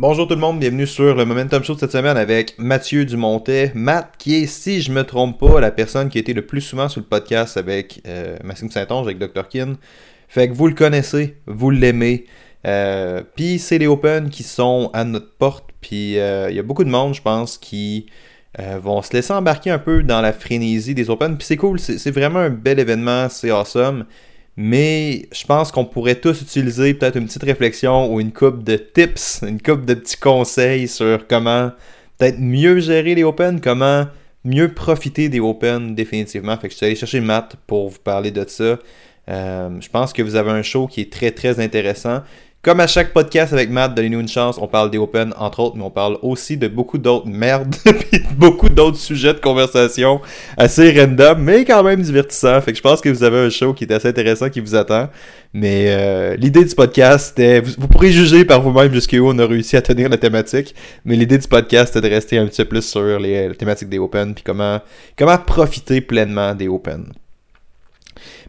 Bonjour tout le monde, bienvenue sur le Momentum Show de cette semaine avec Mathieu Dumontet. Matt, qui est, si je me trompe pas, la personne qui a été le plus souvent sur le podcast avec euh, Maxime Saint-Onge, avec Dr. Kin. Fait que vous le connaissez, vous l'aimez. Euh, puis c'est les Open qui sont à notre porte. Puis euh, il y a beaucoup de monde, je pense, qui euh, vont se laisser embarquer un peu dans la frénésie des Open. Puis c'est cool, c'est c'est vraiment un bel événement, c'est awesome. Mais je pense qu'on pourrait tous utiliser peut-être une petite réflexion ou une coupe de tips, une coupe de petits conseils sur comment peut-être mieux gérer les Open, comment mieux profiter des Open définitivement. Fait que je suis allé chercher Matt pour vous parler de ça. Euh, je pense que vous avez un show qui est très très intéressant. Comme à chaque podcast avec Matt, donnez-nous une chance, on parle des Open entre autres, mais on parle aussi de beaucoup d'autres merdes, puis beaucoup d'autres sujets de conversation assez random, mais quand même divertissant. Fait que je pense que vous avez un show qui est assez intéressant qui vous attend. Mais euh, l'idée du podcast, c'était, vous, vous pourrez juger par vous-même jusqu'où on a réussi à tenir la thématique, mais l'idée du podcast, c'était de rester un petit peu plus sur les, les thématiques des Open, puis comment, comment profiter pleinement des Open.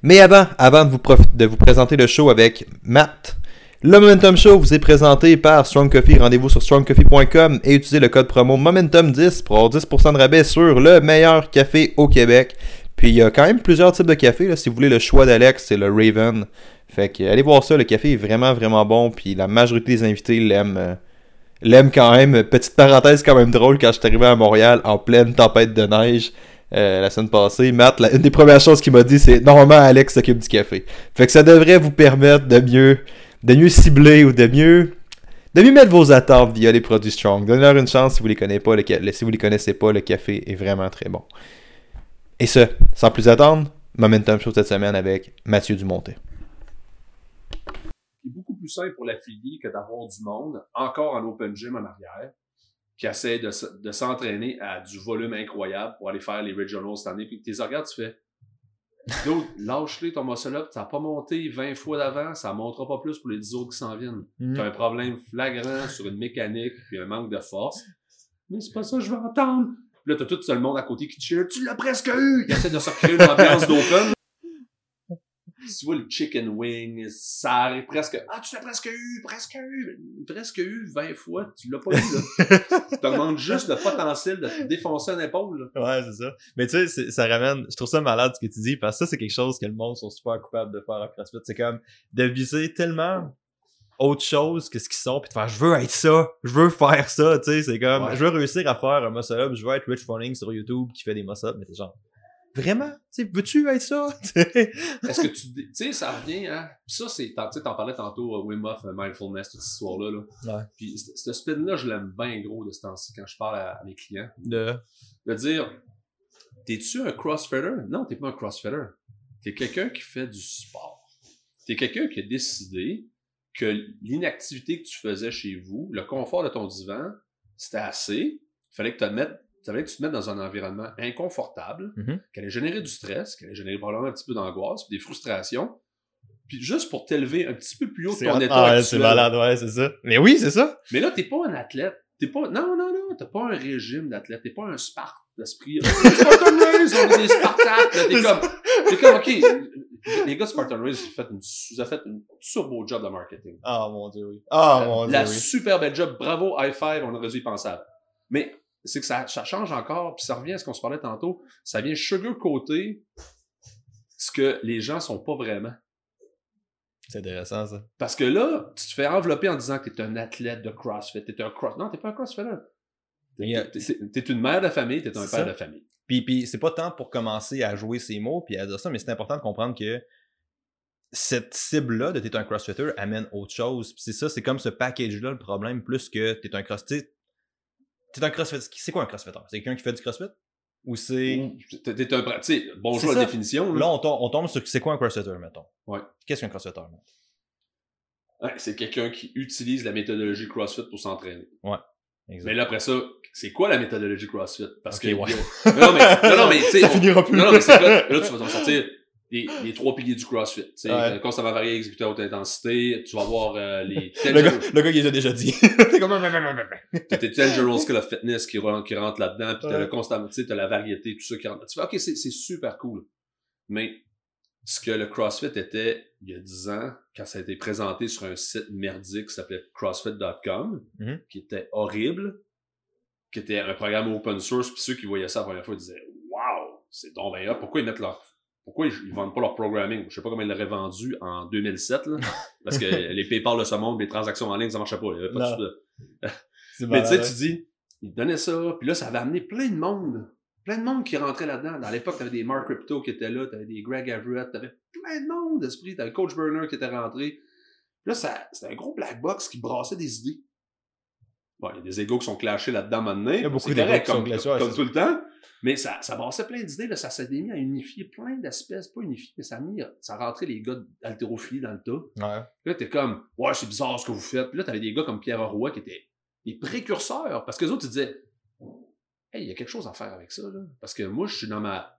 Mais avant, avant de vous, de vous présenter le show avec Matt, le Momentum Show vous est présenté par Strong Coffee. Rendez-vous sur strongcoffee.com et utilisez le code promo Momentum10 pour avoir 10% de rabais sur le meilleur café au Québec. Puis il y a quand même plusieurs types de café. Si vous voulez le choix d'Alex, c'est le Raven. Fait que allez voir ça, le café est vraiment vraiment bon. Puis la majorité des invités l'aiment. euh, l'aiment quand même. Petite parenthèse quand même drôle, quand je suis arrivé à Montréal en pleine tempête de neige euh, la semaine passée, Matt, une des premières choses qu'il m'a dit, c'est normalement Alex s'occupe du café. Fait que ça devrait vous permettre de mieux, de mieux cibler ou de mieux, de mieux mettre vos attentes via les produits Strong. Donnez-leur une chance si vous les connaissez pas. Si vous les connaissez pas, le café est vraiment très bon. Et ce, sans plus attendre, Momentum Show cette semaine avec Mathieu Dumontet. est beaucoup plus simple pour l'affilié que d'avoir du monde, encore en open gym en arrière, qui essaie de s'entraîner à du volume incroyable pour aller faire les regionals cette année. Puis tes regardes, tu fais, Dude, lâche-les ton muscle up, ça n'a pas monté 20 fois d'avant, ça ne montera pas plus pour les 10 autres qui s'en viennent. Mm. Tu as un problème flagrant sur une mécanique puis un manque de force. Mais c'est pas ça que je veux entendre. Puis là, t'as tout le monde à côté qui te cheer. Tu l'as presque eu! Il essaie de se recréer une ambiance d'open. Tu vois le chicken wing, ça arrive presque. Ah, tu l'as presque eu, presque eu, presque eu 20 fois, tu l'as pas eu, là. tu augmentes juste le potentiel de te défoncer une épaule, là. Ouais, c'est ça. Mais tu sais, c'est- ça ramène, je trouve ça malade ce que tu dis, parce que ça, c'est quelque chose que le monde sont super coupables de faire à CrossFit. C'est comme de viser tellement autre chose que ce qu'ils sont, puis de faire, je veux être ça, je veux faire ça, tu sais, c'est comme, Ouais. je veux réussir à faire un muscle-up, je veux être Rich Froning sur YouTube qui fait des muscle-up, mais t'es genre, vraiment? Veux-tu être ça? Est-ce que tu. Tu sais, ça revient, hein. Ça, c'est. Tu sais, t'en parlais tantôt, euh, Wim Hof, euh, Mindfulness, toute cette histoire-là, là. Ouais. Puis ce spin-là, je l'aime bien gros de ce temps-ci quand je parle à, à mes clients. de... De dire, t'es-tu un crossfitter? Non, t'es pas un crossfitter. T'es quelqu'un qui fait du sport. T'es quelqu'un qui a décidé que l'inactivité que tu faisais chez vous, le confort de ton divan, c'était assez. Il fallait que tu te mettes, fallait que tu te mettes dans un environnement inconfortable, Mhm. qui allait générer du stress, qui allait générer probablement un petit peu d'angoisse, puis des frustrations. Puis juste pour t'élever un petit peu plus haut de ton ah, état ouais, actuel. c'est malade, ouais, c'est ça. Mais oui, c'est ça. Mais là, t'es pas un athlète. T'es pas. Non, non, non, t'as pas un régime d'athlète. T'es pas un Sparte d'esprit. Spartan Race, on est des Spartans. T'es comme. T'es comme, ok. Les gars Spartan Race, vous avez fait une, avez fait une turbo job de marketing. Oh mon dieu, oui. Oh mon dieu, La oui. super belle job. Bravo, high five, on aurait dû y penser avant. Mais c'est que ça, ça change encore, puis ça revient à ce qu'on se parlait tantôt. Ça vient sugar-coater ce que les gens sont pas vraiment. C'est intéressant, ça. Parce que là, tu te fais envelopper en disant que t'es un athlète de CrossFit, t'es un cross. Non, t'es pas un CrossFitter. T'es une mère de famille, t'es un C'est père ça. de famille. Puis, puis c'est pas tant pour commencer à jouer ces mots puis à dire ça, mais c'est important de comprendre que cette cible-là de t'es un crossfitter amène autre chose. Puis c'est ça, c'est comme ce package-là le problème, plus que t'es un cross... T'es un crossfitter. C'est quoi un crossfitter? C'est quelqu'un qui fait du crossfit? Ou c'est... T'es un. pra- Tu sais, bonjour la définition. Là, Là. on tombe, on tombe sur c'est quoi un crossfitter, mettons? Ouais. Qu'est-ce qu'un crossfitter, mettons? Ouais, c'est quelqu'un qui utilise la méthodologie CrossFit pour s'entraîner. Exact. Mais là, après ça, c'est quoi la méthodologie CrossFit? Parce que. ouais. Non, mais, non, non, mais. Ça on- finira plus. Non, non, mais c'est là, là, tu vas t'en sortir les, les trois piliers du CrossFit. Tu sais, Ouais. euh, constamment varié, exécuté à haute intensité. Tu vas voir euh, les. Le gars, le gars, il les a déjà dit. c'est comme... T'as tes 10 General Skill of Fitness qui, rentrent là-dedans, puis t'as Ouais. le constant, tu sais, t'as la variété, tout ça qui rentre. Tu fais, ok, c'est super cool. Mais ce que le CrossFit était il y a 10 ans, quand ça a été présenté sur un site merdique qui s'appelait CrossFit.com, Mhm. qui était horrible, qui était un programme open source, puis ceux qui voyaient ça la première fois disaient Waouh, c'est donc bien pourquoi ils mettent leur. Pourquoi ils, ils vendent pas leur programming? Je sais pas comment ils l'auraient vendu en 2007, là, parce que les PayPal de ce monde, les transactions en ligne, ça marchait pas. Il y avait pas de- mais tu sais, tu dis, ils donnaient ça, puis là, ça avait amené plein de monde. Plein de monde qui rentrait là-dedans. Dans l'époque, t'avais des Mark Crypto qui étaient là, t'avais des Greg Everett, t'avais plein de monde d'esprit, t'avais Coach Burner qui était rentré. Puis là, c'était un gros black box qui brassait des idées. Bon, il y a des égos qui sont clashés là-dedans maintenant. Il y a beaucoup qui sont comme, clashés, tout le temps. Mais ça, ça brassait plein d'idées, là, ça s'est mis à unifier plein d'espèces, pas unifier, mais ça a mis, ça a rentré les gars d'haltérophilie dans le tas. Ouais. Là, t'es comme, ouais, c'est bizarre ce que vous faites. Puis là, t'avais des gars comme Pierre Roy qui étaient des précurseurs. Parce que les autres, ils disaient, hey, il y a quelque chose à faire avec ça, là. Parce que moi, je suis dans ma.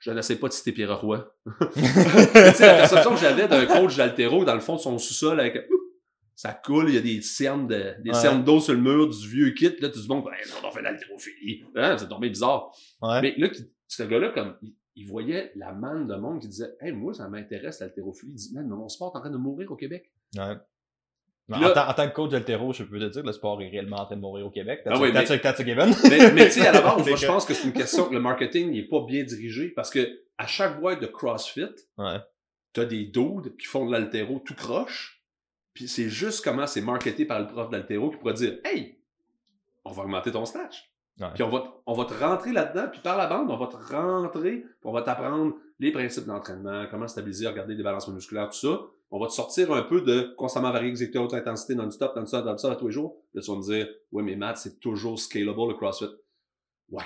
Je n'essaie pas de citer Pierre Roy. tu sais, la perception que j'avais d'un coach d'altéro dans le fond de son sous-sol avec. Ça coule, il y a des cernes de, des Ouais. cernes d'eau sur le mur du vieux kit. Là, tu te dis, bon, ben, on fait l'haltérophilie. Hein, c'est tombé bizarre. Ouais. Mais là, ce gars-là, comme, il, il voyait la manne de monde qui disait, hey, moi, ça m'intéresse l'haltérophilie. Il dit, man, mais mon sport est en train de mourir au Québec. Ouais. Mais Là- en, tant, en tant que coach d'altéro, je peux te dire que le sport est réellement en train de mourir au Québec. That's, Ah oui, that's, mais- a, that's a given. Mais, mais tu sais, à la base, je pense que c'est une question que le marketing n'est pas bien dirigé parce que à chaque boîte de CrossFit, Ouais. t'as des dudes qui font de l'altéro tout croche. Puis c'est juste comment c'est marketé par le prof d'altéro qui pourrait dire Hey, on va augmenter ton snatch. Ouais. Puis on va, on va te rentrer là-dedans, puis par la bande, on va te rentrer, puis on va t'apprendre les principes d'entraînement, comment stabiliser, regarder des balancements musculaires, tout ça. On va te sortir un peu de constamment varier, exécuter à haute intensité non-stop, non-stop, non-stop à tous les jours. Là, tu vas me dire, ouais, mais Matt, c'est toujours scalable le CrossFit. Ouais.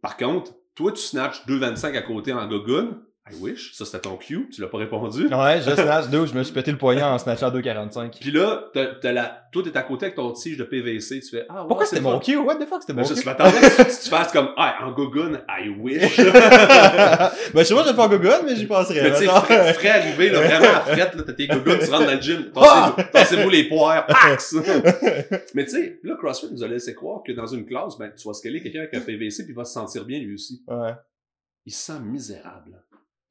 Par contre, toi, tu snatches 2,25 à côté en gogun. I wish. Ça, c'était ton cue. Tu l'as pas répondu. Ouais, je snatch 2, je me suis pété le poignet en snatchant 2,45. Puis là, t'as, t'as la, toi, t'es à côté avec ton tige de PVC. Tu fais, ah, ouais, Pourquoi c'était mon cue? What the fuck, c'était mon Ben, je cue? m'attendais que tu, tu fasses comme, ah, en gogun, I wish. ben, je sais pas, je vais faire Google, mais j'y penserais. Mais tu sais, frais, frais arrivé, là, vraiment à frette, là, t'as tes goguns, tu rentres dans le gym, Ah! tassez-vous, tassez-vous les poires! Mais tu sais, là, CrossFit nous a laissé croire que dans une classe, ben, tu vas scaler quelqu'un avec un PVC puis il va se sentir bien lui aussi. Ouais. Il se sent misérable.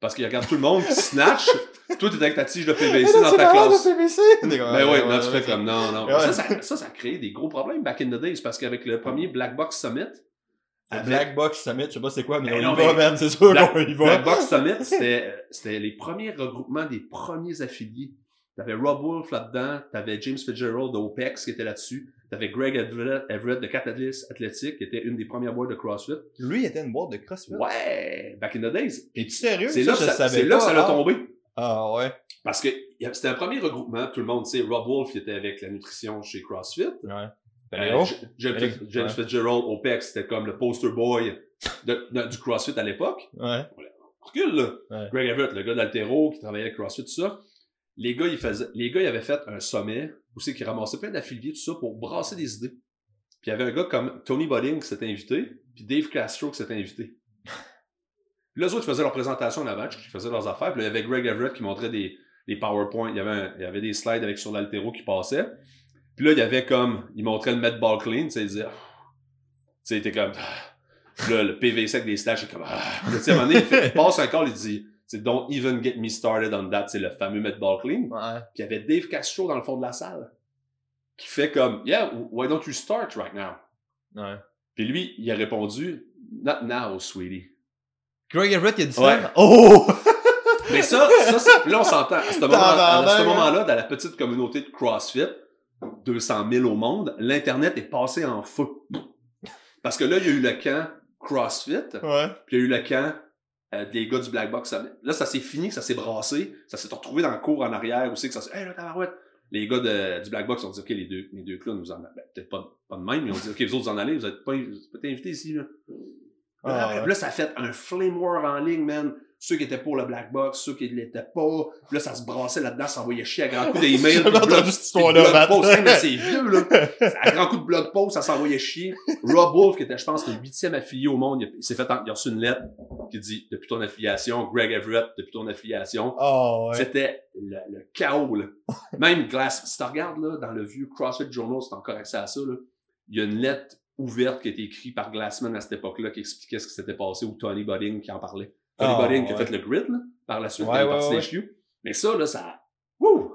Parce qu'il regarde tout le monde qui snatch, toi t'es avec ta tige de PVC dans ta classe. le PVC. Ben oui, là, tu fais comme non, non. Ça, ça, ça, ça a créé des gros problèmes back in the days parce qu'avec le premier Black Box Summit, Le avec- Black Box Summit, je sais pas c'est quoi, mais Ben on non, y va, mais- man, c'est sûr Black- qu'on y va. Black Box Summit, c'était, c'était les premiers regroupements des premiers affiliés. T'avais Rob Wolf là-dedans, t'avais James Fitzgerald d'OPEX qui était là-dessus, t'avais Greg Everett, Everett de Catalyst Athletic qui était une des premières boîtes de CrossFit. Lui, il était une boîte de CrossFit. Ouais, back in the days. Es-tu sérieux? C'est là, que ça, c'est là que ça l'a tombé. Ah ouais. Parce que c'était un premier regroupement, tout le monde sait, Rob Wolf il était avec la nutrition chez CrossFit. Ouais. Euh, James. Fitzgerald, OPEX, c'était comme le poster boy de- de- du CrossFit à l'époque. Ouais. Recule, là. Ouais. Greg Everett, le gars d'Altero qui travaillait avec CrossFit, tout ça. Les gars, ils faisaient, les gars, ils avaient fait un sommet où c'est qu'ils ramassaient plein d'affiliés, tout ça, pour brasser des idées. Puis il y avait un gars comme Tony Bodding qui s'était invité, puis Dave Castro qui s'était invité. Puis là, eux autres, ils faisaient leur présentation en avant, ils faisaient leurs affaires. Puis là, il y avait Greg Everett qui montrait des, des PowerPoint. Il y avait, un- il y avait des slides avec sur l'altéro qui passaient. Puis là, il y avait comme, il montrait le Met Ball Clean, tu sais, il disait, tu sais, il était comme, Ah. Là, le PVC avec des stats, il est comme, ah. Tu sais, à un moment donné, il, fait- il passe un call, il dit, c'est don't even get me started on that, c'est le fameux Met Ball Clean. Ouais. Puis il y avait Dave Castro dans le fond de la salle, qui fait comme, yeah, why don't you start right now? Ouais. Puis lui, il a répondu, not now, sweetie. Greg Everett, il a dit Ouais. ça? Oh! Mais ça, ça c'est- là, on s'entend. À ce moment- à Tabarnak, ce moment-là, dans la petite communauté de CrossFit, 200 000 au monde, l'Internet est passé en feu. Parce que là, il y a eu le camp CrossFit, Ouais. puis il y a eu le camp euh, des gars du Black Box Summit. Là, ça s'est fini, ça s'est brassé, ça s'est retrouvé dans le cours en arrière aussi, que ça s'est, hey, là, tabarouette. Les gars de- du Black Box ont dit, OK, les deux, les deux clowns, nous en, ben, peut-être pas, pas de même, mais ils ont dit, OK, vous autres, vous en allez, vous êtes pas, vous êtes pas invités ici, là. Ah, ouais. là, ça a fait un flame war en ligne, man. Ceux qui étaient pour le Black Box, ceux qui ne l'étaient pas. Puis là, ça se brassait là-dedans, ça envoyait chier à grands coups d'email. J'ai entendu cette histoire-là, c'est vieux, là. À grands coups de blog post, ça s'envoyait chier. Rob Wolf, qui était, je pense, le huitième affilié au monde, il, s'est fait, il a reçu une lettre qui dit, depuis ton affiliation, Greg Everett, depuis ton affiliation. Oh, ouais. C'était le, le chaos, là. Même Glass, si tu regardes, là, dans le vieux CrossFit Journal, c'est encore accès à ça, là, il y a une lettre ouverte qui a été écrite par Glassman à cette époque-là qui expliquait ce qui s'était passé ou Tony Budding qui en parlait. Bodybuilding qui a fait le grid, là, par la suite, Ouais, quand il est ouais, parti ouais. des. Mais ça, là, ça, wouh,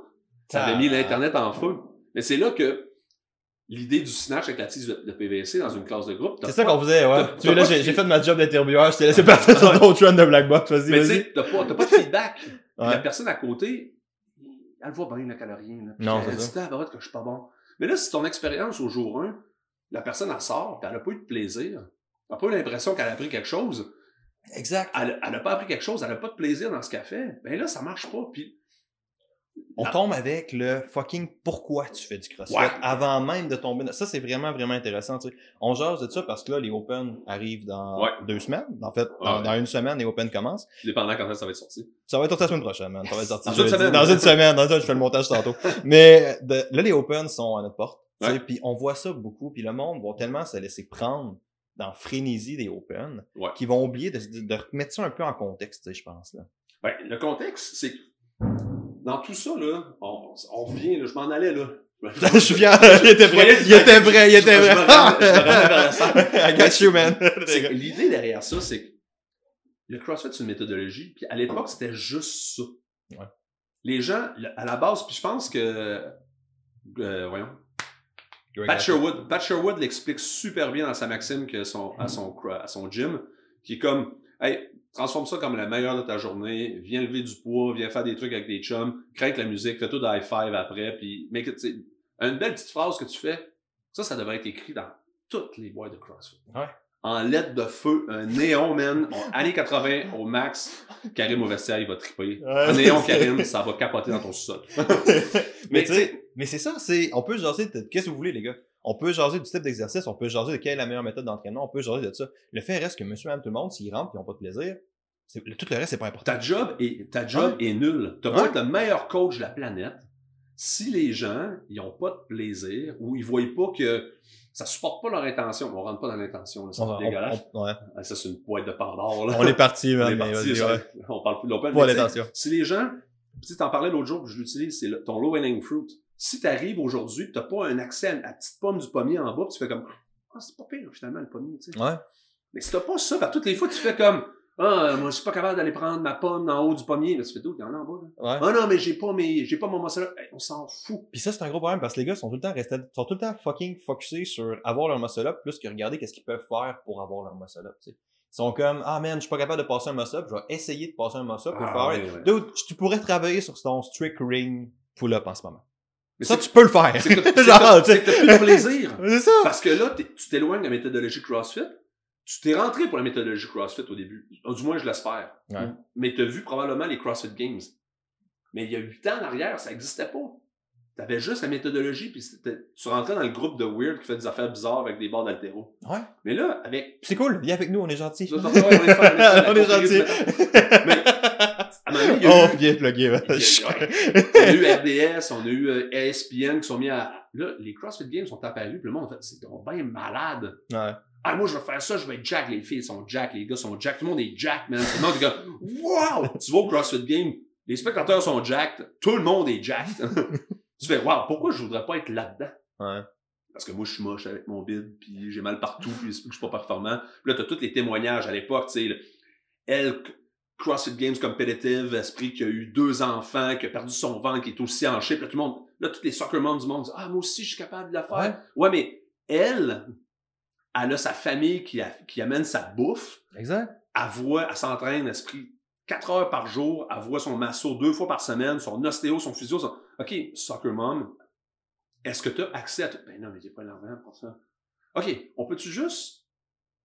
ça avait Ah. mis l'Internet en feu. Mais c'est là que l'idée du snatch avec la tige de, PVC dans une classe de groupe, C'est ça qu'on faisait, ouais. Tu sais, là, j'ai fait ma job d'intervieweur, je t'ai laissé partir sur ton trend de Black Box, vas-y, Mais tu sais, t'as pas, t'as pas de feedback. La personne à côté, elle voit bien le. Puis Non, elle c'est dit, ah, bah, que je suis pas bon. Mais là, si ton expérience au jour 1, la personne, elle sort, puis elle a pas eu de plaisir, elle a pas eu l'impression qu'elle a appris quelque chose, Exact. elle, elle a pas appris quelque chose, elle a pas de plaisir dans ce qu'elle fait, ben là, ça marche pas. Puis On Ah. tombe avec le fucking pourquoi tu fais du crossfit Ouais. avant même de tomber. dans- Ça, c'est vraiment, vraiment intéressant. tu sais. On jase de ça parce que là, les Open arrivent dans Ouais. deux semaines. En fait, dans, Ouais. dans une semaine, les Open commencent. dépendant quand ça va être sorti. Ça va être la semaine prochaine, man. Ça va être sorti Dans une semaine. Dans une semaine. Dans une, je fais le montage tantôt. Mais de- là, les Open sont à notre porte. tu sais, Ouais. Puis on voit ça beaucoup. Puis le monde va tellement se laisser prendre dans frénésie des Open Ouais. qu'ils vont oublier de, remettre ça un peu en contexte, je pense. Là. Ben, le contexte, c'est que dans tout ça, là, on, on revient, là, je m'en allais, là. je viens, il était du il était prêt, il était je salle. I got you, man. L'idée derrière ça, c'est que le CrossFit, c'est une méthodologie. Puis à l'époque, c'était juste ça. Ouais. Les gens, à la base, puis je pense que. euh, voyons. Pat Sherwood, Pat Sherwood l'explique super bien dans sa maxime que son, à, son, cro- à son gym, qui est comme Hey, transforme ça comme la meilleure de ta journée, viens lever du poids, viens faire des trucs avec des chums, craque la musique, fais tout de high five après, puis sais, une belle petite phrase que tu fais, ça, ça devrait être écrit dans toutes les boîtes de CrossFit. Ouais. En lettres de feu, un néon, man, en années 80 au max, Karim au vestiaire, il va triper. Ouais, un néon, Karim, ça va capoter dans ton sol. mais Mais tu sais, mais c'est ça, c'est, on peut jaser de, qu'est-ce que vous voulez, les gars? On peut jaser du type d'exercice, on peut jaser de quelle est la meilleure méthode d'entraînement, on peut jaser de ça. Le fait reste que monsieur, madame, tout le monde, s'ils rentrent et ils n'ont pas de plaisir, tout le reste, c'est pas important. Ta job est, ta job est nulle. Tu vas être le meilleur coach de la planète. Si les gens, ils ont pas de plaisir ou ils voient pas que ça supporte pas leur intention, on rentre pas dans l'intention, c'est On, dégueulasse. on- ouais. Ah, Ça, c'est une boîte de Pandore, là. On est parti, On man, est mais parti, vas-y, ça- ouais. on parle plus de l'open. Si les gens, tu sais, t'en parlais l'autre jour, je l'utilise, c'est ton low hanging fruit. Si t'arrives aujourd'hui, pis t'as pas un accès à la petite pomme du pommier en bas, tu fais comme, ah, c'est pas pire, finalement, le pommier, tu sais. Ouais. Mais si t'as pas ça, ben, toutes les fois, tu fais comme, ah, moi, je suis pas capable d'aller prendre ma pomme en haut du pommier. Là, tu fais d'où? Il y en a en bas, là. Ouais. Ah non, mais j'ai pas mes, j'ai pas mon muscle up. Hey, on s'en fout. Puis ça, c'est un gros problème parce que les gars sont tout le temps restés, sont tout le temps fucking focusés sur avoir leur muscle up plus que regarder qu'est-ce qu'ils peuvent faire pour avoir leur muscle up, tu sais. Ils sont comme, ah man, je suis pas capable de passer un muscle up, je vais essayer de passer un muscle up pour Ah, faire. Dude, tu pourrais travailler sur ton strict ring pull-up en ce moment. Mais ça, tu peux le faire. c'est que t'as- tu plus de plaisir. C'est ça. Parce que là, tu t'éloignes de la méthodologie CrossFit. Tu t'es rentré pour la méthodologie CrossFit au début. Du moins, je l'espère. Ouais. Mais t'as vu probablement les CrossFit Games. Mais il y a huit ans en arrière, ça n'existait pas. T'avais juste la méthodologie, puis tu rentrais dans le groupe de Weird qui fait des affaires bizarres avec des barres d'altéro. Ouais. Mais là, avec C'est cool, viens avec nous, on est gentils. On est on est on gentils. Mais- à un moment donné, il y a Oh, eu- bien plugué, ouais. on a eu RDS, on a eu euh, ESPN qui sont mis à. Là, les CrossFit Games sont apparus, puis le monde a fait c'est donc bien malade. Ouais. Ah, moi, je vais faire ça, je vais être Jack. Les filles sont Jack, les gars sont Jack. Tout le monde est Jack, man. Tout le monde est comme, wow! Tu vas au CrossFit Game, les spectateurs sont Jack, tout le monde est Jack. tu fais, wow, pourquoi je voudrais pas être là-dedans? Ouais. Parce que moi, je suis moche avec mon bide, puis j'ai mal partout, puis je suis pas performant. Puis là, t'as tous les témoignages à l'époque, tu sais, le- elle, CrossFit Games Competitive, esprit qui a eu deux enfants, qui a perdu son ventre, qui est aussi en shape. Là, tout le monde, là, tous les soccer moms du monde disent, ah, moi aussi, je suis capable de le faire. Ouais. Ouais, mais elle, elle a sa famille qui, a- qui amène sa bouffe, Exact. elle voit, elle s'entraîne, esprit, quatre heures par jour, elle voit son masso deux fois par semaine, son ostéo, son physio, son... OK, soccer mom, est-ce que tu as accès à tout? Ben non, mais j'ai pas l'argent pour ça. OK, on peut-tu juste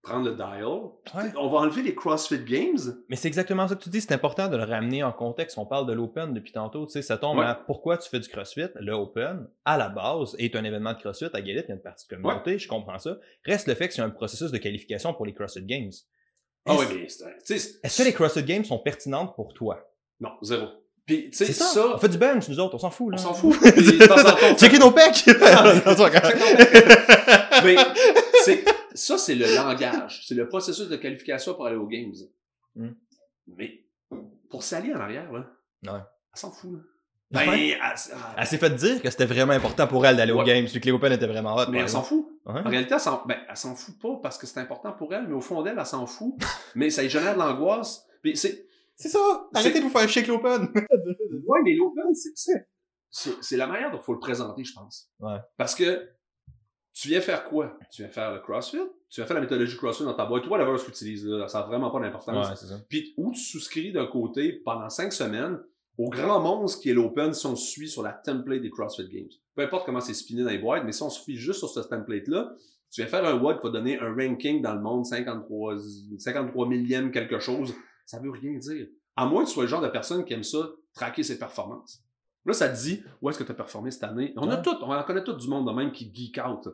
prendre le dial? Ouais. On va enlever les CrossFit Games? Mais c'est exactement ça que tu dis, c'est important de le ramener en contexte. On parle de l'Open depuis tantôt, tu sais, ça tombe Ouais. à pourquoi tu fais du CrossFit? Le Open, à la base, est un événement de CrossFit. À Galit, il y a une partie de communauté, je comprends ça. Reste le fait que c'est un processus de qualification pour les CrossFit Games. Ah oui, mais est-ce que les CrossFit Games sont pertinentes pour toi? Non, zéro. Puis, tu sais, ça. ça, On fait du bench, nous autres, on s'en fout, là. on s'en fout. Puis, de temps en temps, on fait- Checker nos pecs! Mais c'est, ça, c'est le langage. C'est le processus de qualification pour aller aux Games. Hmm. Mais pour s'allier en arrière, là, Ouais. elle s'en fout. Là. Ben, Ouais. elle, elle- s'est fait dire que c'était vraiment important pour elle d'aller aux. Games, vu que les Open étaient vraiment hot. mais elle s'en fout. Ouais. En réalité, elle s'en, ben, elle s'en fout pas parce que c'est important pour elle, mais au fond d'elle, elle s'en fout. mais ça lui génère de l'angoisse. Puis Puis c'est, C'est ça! Arrêtez de vous faire shake l'open! ouais, mais l'open, c'est, c'est, c'est, c'est la manière dont il faut le présenter, je pense. Ouais. Parce que, tu viens faire quoi? Tu viens faire le CrossFit? Tu viens faire la méthodologie CrossFit dans ta boîte? Toi, la ce que tu utilises, là, ça n'a vraiment pas d'importance. Ouais, c'est ça. Puis où tu souscris d'un côté pendant cinq semaines au grand monstre qui est l'Open si on suit sur la template des CrossFit Games. Peu importe comment c'est spiné dans les boîtes, mais si on suit juste sur ce template-là, tu vas faire un WOD qui va donner un ranking dans le monde 53, 53 millième quelque chose. Ça veut rien dire. À moins que tu sois le genre de personne qui aime ça, traquer ses performances. Là, ça te dit, où est-ce que tu as performé cette année? On a tout, on en connaît tout du monde de même qui geek out.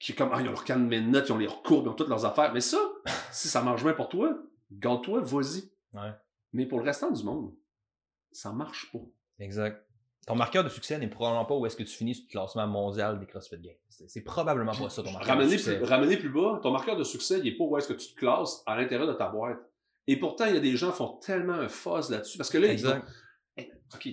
Qui est comme, ah, ils ont leur canne de notes, ils ont les courbes, ils ont toutes leurs affaires. Mais ça, si ça marche bien pour toi, garde-toi, vas-y. Ouais. Mais pour le restant du monde, ça marche pas. Exact. Ton marqueur de succès n'est probablement pas où est-ce que tu finis sur le classement mondial des CrossFit Games. C'est probablement pas ça ton marqueur de Ramener succès. plus, ramener plus bas, ton marqueur de succès, il est pas où est-ce que tu te classes à l'intérieur de ta boîte. Et pourtant, il y a des gens qui font tellement un fuzz là-dessus. Parce que là, ils Hey, OK,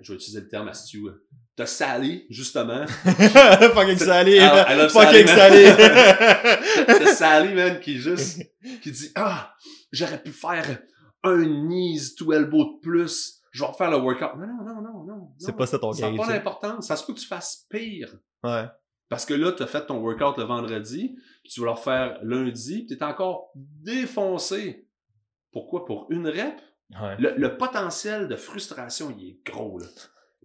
je vais utiliser le terme à Stu. hein. T'as Sally, justement. Fucking salé! I- Fucking Sally! T'as Sally, man, qui juste, qui dit, ah, j'aurais pu faire un knees to elbow de plus. Je vais refaire le workout. Non, non, non, non, non. C'est pas ça ton Ça n'a pas d'importance. Ça se peut que tu fasses pire. Ouais. Parce que là, tu as fait ton workout le vendredi, puis tu vas le refaire lundi, puis tu es encore défoncé. Pourquoi? Pour une rep? Ouais. Le, le potentiel de frustration, il est gros, là.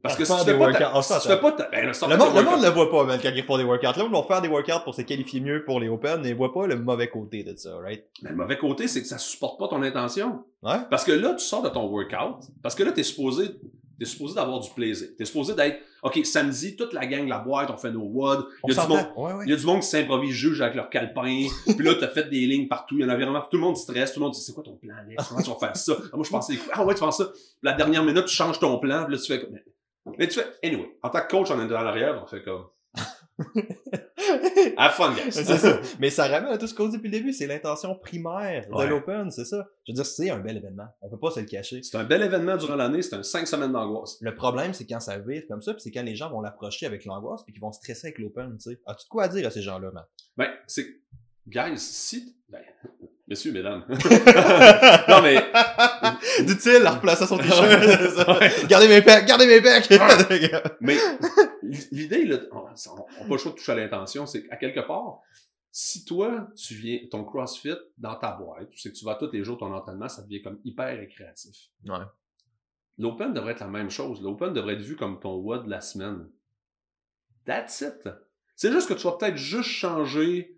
Parce que si tu fais pas ta. Oh, ça, si tu fais pas ta, ben, Le monde, le monde le voit pas, man, quand ils font des workouts. Là, ils vont faire des workouts pour se qualifier mieux pour les Open, mais ils voient pas le mauvais côté de ça, right? Mais le mauvais côté, c'est que ça supporte pas ton intention. Ouais. Parce que là, tu sors de ton workout, parce que là, t'es supposé, t'es supposé d'avoir du plaisir. T'es supposé d'être, OK, samedi, toute la gang, la boîte, on fait nos. On Il y a du monde. Ouais, ouais. Il y a du monde qui s'improvise juge avec leur calepin. puis là, t'as fait des lignes partout. Il y en avait vraiment. Tout le monde stresse. Tout le monde dit, c'est quoi ton plan? Comment tu vas faire ça? Ah, moi, je pensais, ah ouais, tu penses ça? Puis la dernière minute, tu changes ton plan. Puis là, tu fais comme, mais tu fais, anyway. En tant que coach, on est dans l'arrière, on fait comme, have fun, guys. C'est ça. Mais ça ramène à tout ce qu'on dit depuis le début, c'est l'intention primaire Ouais. de l'Open, c'est ça? Je veux dire, c'est un bel événement. On peut pas se le cacher. C'est un bel événement durant l'année. C'est un cinq semaines d'angoisse. Le problème, c'est quand ça vire comme ça, puis c'est quand les gens vont l'approcher avec l'angoisse, puis qu'ils vont stresser avec l'Open, tu sais. As-tu de quoi à dire à ces gens-là, man? Ben, c'est, guys, si, ben, messieurs, mesdames. non, mais, Dit-il, en replaçant son t-shirt. Gardez mes pecs, gardez mes pecs! Mais l'idée, là, on n'a pas le choix de toucher à l'intention, c'est qu'à quelque part, si toi, tu viens, ton CrossFit dans ta boîte, tu sais que tu vas tous les jours ton entraînement, ça devient comme hyper récréatif. Ouais. L'Open devrait être la même chose. L'Open devrait être vu comme ton WOD de la semaine. That's it. C'est juste que tu vas peut-être juste changer.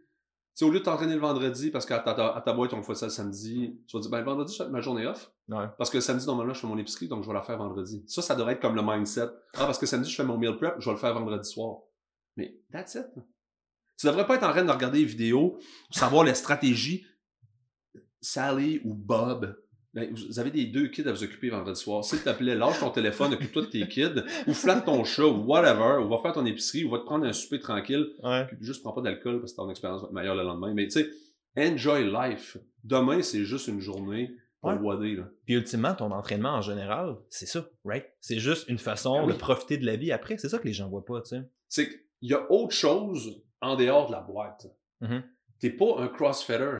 Sais, au lieu de t'entraîner le vendredi, parce qu'à ta, à ta boîte, on le fait ça le samedi, tu vas dire, ben, le vendredi, je fais ma journée off. Ouais. Parce que samedi, normalement, je fais mon épicerie, donc je vais la faire vendredi. Ça, ça devrait être comme le mindset. Ah, parce que samedi, je fais mon meal prep, je vais le faire vendredi soir. Mais that's it. Tu devrais pas être en train de regarder les vidéos savoir les stratégies. Sally ou Bob. Ben, vous avez des deux kids à vous occuper vendredi soir. S'il te plaît, lâche ton téléphone, occupe-toi de tes kids, ou flatte ton chat, ou whatever, ou va faire ton épicerie, ou va te prendre un souper tranquille, Ouais. puis juste prends pas d'alcool parce que ton expérience va être meilleure le lendemain. Mais tu sais, enjoy life. Demain, c'est juste une journée pour Ouais. wader, là. Puis ultimement, ton entraînement en général, c'est ça, right? C'est juste une façon Ah oui. de profiter de la vie après. C'est ça que les gens voient pas, tu sais. c'est qu'il y a autre chose en dehors de la boîte. Mhm. T'es pas un crossfitter.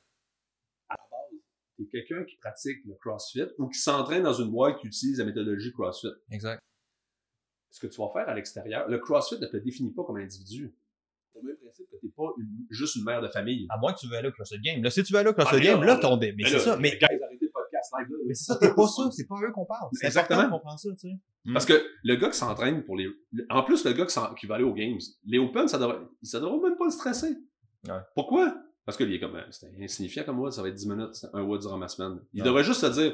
T'es quelqu'un qui pratique le crossfit ou qui s'entraîne dans une boîte qui utilise la méthodologie crossfit. Exact. Ce que tu vas faire à l'extérieur, le crossfit ne te définit pas comme individu. C'est le même principe que t'es pas une- juste une mère de famille. À moins que tu veux aller au CrossFit Game. Là, si tu veux aller au CrossFit Ah, Game, là, là, ton. Mais c'est ça. Mais, Guys, arrêtez le podcast live là. mais c'est ça, t'es pas ça. C'est pas eux qu'on parle. C'est Exactement. important de comprendre ça, tu sais. Parce que le gars qui s'entraîne pour les. En plus, le gars qui, qui va aller aux Games, les Open, ça devrait, ça devrait même pas le stresser. Ouais. Pourquoi? Parce que lui, est comme, euh, c'est insignifiant comme WOD, ça va être 10 minutes, un WOD durant ma semaine. Il Ouais. devrait juste se dire,